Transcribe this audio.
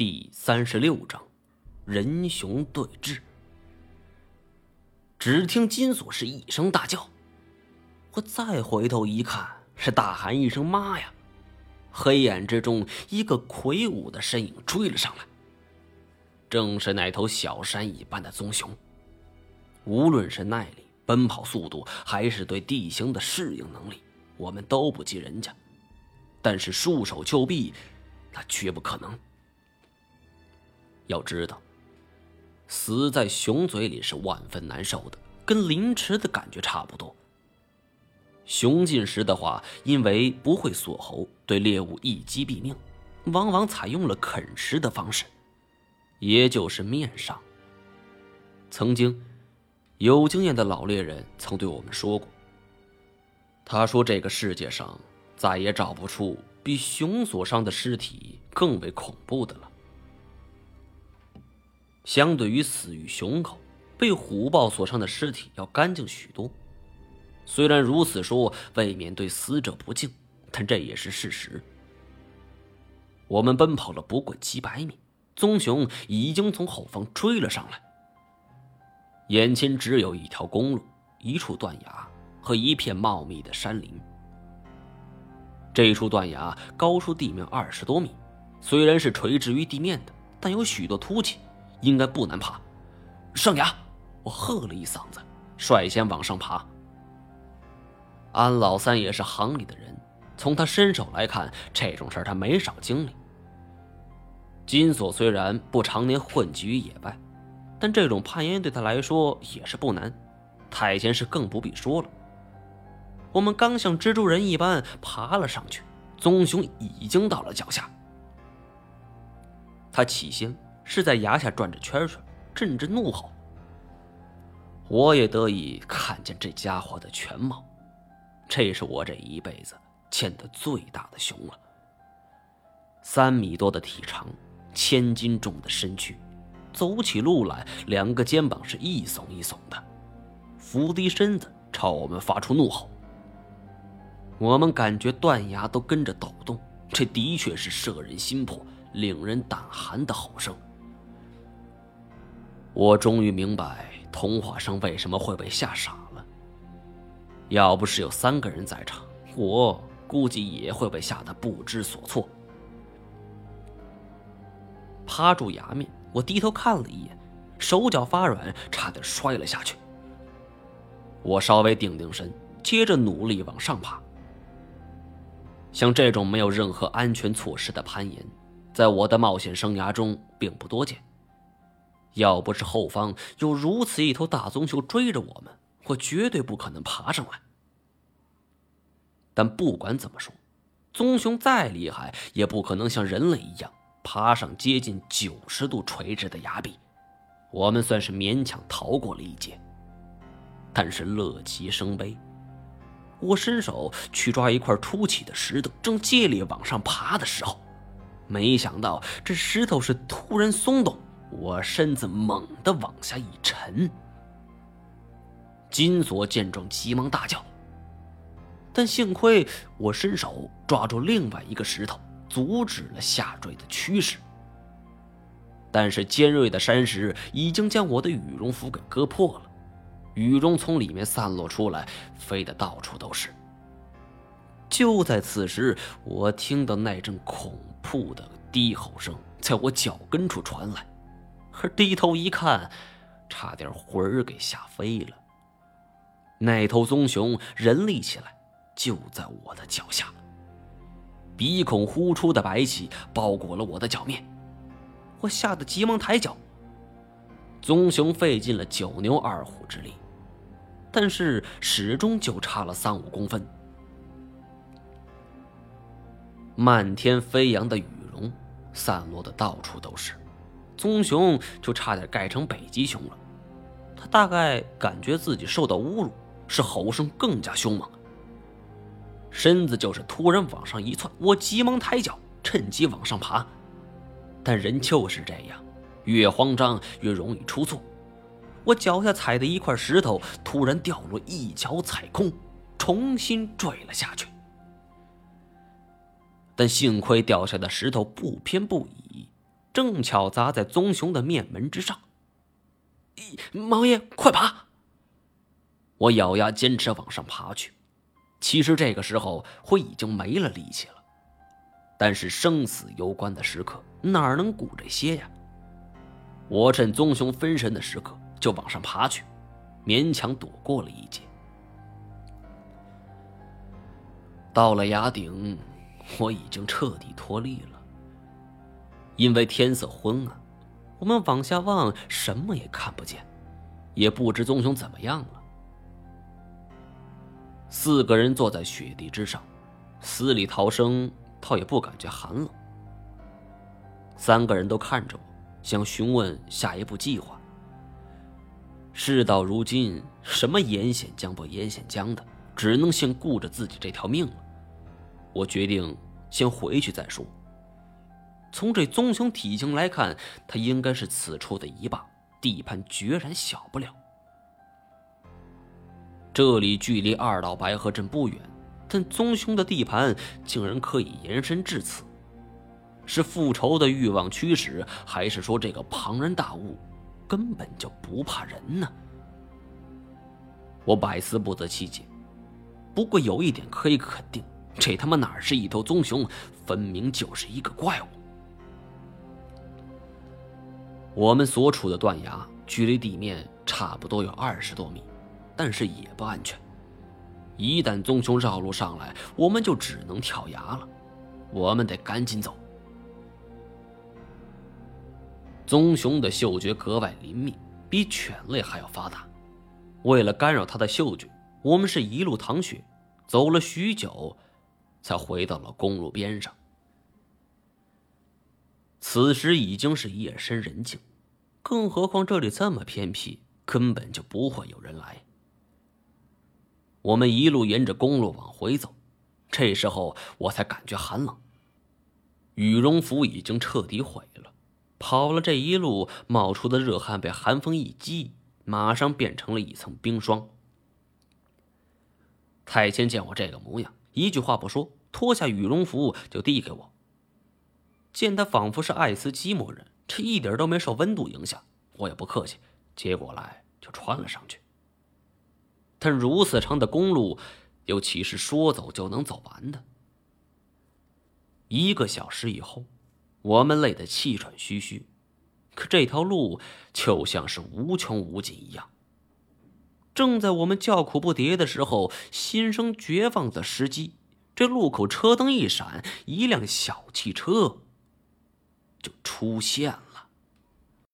第三十六章，人熊对峙。只听金锁是一声大叫，我再回头一看，是大喊一声“妈呀”！黑暗之中，一个魁梧的身影追了上来，正是那头小山一般的棕熊。无论是耐力、奔跑速度，还是对地形的适应能力，我们都不及人家。但是束手就毙，那绝不可能。要知道，死在熊嘴里是万分难受的，跟凌迟的感觉差不多。熊进食的话，因为不会锁喉，对猎物一击毙命，往往采用了啃食的方式，也就是面上。曾经，有经验的老猎人曾对我们说过，他说这个世界上再也找不出比熊所伤的尸体更为恐怖的了。相对于死于熊口、被虎豹所伤的尸体要干净许多。虽然如此说未免对死者不敬，但这也是事实。我们奔跑了不过几百米，棕熊已经从后方追了上来。眼前只有一条公路、一处断崖和一片茂密的山林。这处断崖高出地面二十多米，虽然是垂直于地面的，但有许多凸起。应该不难爬，上崖！我喝了一嗓子，率先往上爬。安老三也是行里的人，从他身手来看，这种事他没少经历。金锁虽然不常年混迹于野外，但这种攀岩对他来说也是不难。太监是更不必说了。我们刚像蜘蛛人一般爬了上去，棕熊已经到了脚下。他起先。是在崖下转着圈圈，阵阵怒吼。我也得以看见这家伙的全貌，这是我这一辈子见的最大的熊了。三米多的体长，千斤重的身躯，走起路来两个肩膀是一耸一耸的，伏低身子朝我们发出怒吼。我们感觉断崖都跟着抖动，这的确是摄人心魄、令人胆寒的吼声。我终于明白童话生为什么会被吓傻了。要不是有三个人在场，我估计也会被吓得不知所措。趴住崖面，我低头看了一眼，手脚发软，差点摔了下去。我稍微定定神，接着努力往上爬。像这种没有任何安全措施的攀岩，在我的冒险生涯中并不多见。要不是后方有如此一头大棕熊追着我们，我绝对不可能爬上来。但不管怎么说，棕熊再厉害，也不可能像人类一样爬上接近九十度垂直的崖壁。我们算是勉强逃过了一劫。但是乐极生悲，我伸手去抓一块凸起的石头，正借力往上爬的时候，没想到这石头是突然松动。我身子猛地往下一沉，金锁见状急忙大叫，但幸亏我伸手抓住另外一个石头，阻止了下坠的趋势。但是尖锐的山石已经将我的羽绒服给割破了，羽绒从里面散落出来，飞得到处都是。就在此时，我听到那阵恐怖的低吼声在我脚跟处传来。可低头一看，差点魂儿给吓飞了。那头棕熊人立起来，就在我的脚下。鼻孔呼出的白气包裹了我的脚面，我吓得急忙抬脚。棕熊费尽了九牛二虎之力，但是始终就差了三五公分。漫天飞扬的羽绒散落的到处都是。棕熊就差点盖成北极熊了，他大概感觉自己受到侮辱，是吼声更加凶猛，身子就是突然往上一窜。我急忙抬脚，趁机往上爬，但人就是这样，越慌张越容易出错。我脚下踩的一块石头突然掉落，一脚踩空，重新坠了下去。但幸亏掉下的石头不偏不倚。正巧砸在棕熊的面门之上。毛爷，快爬！我咬牙坚持往上爬去。其实这个时候我已经没了力气了，但是生死攸关的时刻哪能顾这些呀？我趁棕熊分神的时刻就往上爬去，勉强躲过了一劫。到了崖顶，我已经彻底脱力了，因为天色昏暗，我们往下望，什么也看不见，也不知棕熊怎么样了。四个人坐在雪地之上，死里逃生，倒也不感觉寒冷。三个人都看着我，想询问下一步计划。事到如今，什么严险将不严险将的，只能先顾着自己这条命了。我决定先回去再说。从这棕熊体型来看，它应该是此处的一霸，地盘决然小不了。这里距离二道白河镇不远，但棕熊的地盘竟然可以延伸至此，是复仇的欲望驱使，还是说这个庞然大物根本就不怕人呢？我百思不得其解。不过有一点可以肯定，这他妈哪是一头棕熊，分明就是一个怪物。我们所处的断崖距离地面差不多有二十多米。但是也不安全，一旦棕熊绕路上来，我们就只能跳崖了。我们得赶紧走。棕熊的嗅觉格外灵敏，比犬类还要发达。为了干扰它的嗅觉，我们是一路淌雪，走了许久，才回到了公路边上。此时已经是夜深人静，更何况这里这么偏僻，根本就不会有人来。我们一路沿着公路往回走，这时候我才感觉寒冷。羽绒服已经彻底毁了，跑了这一路冒出的热汗被寒风一击，马上变成了一层冰霜。太谦见我这个模样，一句话不说，脱下羽绒服就递给我。见他仿佛是爱斯基摩人，这一点都没受温度影响，我也不客气，接过来就穿了上去。但如此长的公路，又岂是说走就能走完的？一个小时以后，我们累得气喘吁吁，可这条路就像是无穷无尽一样。正在我们叫苦不迭的时候，心生绝望的时机，这路口车灯一闪，一辆小汽车就出现了。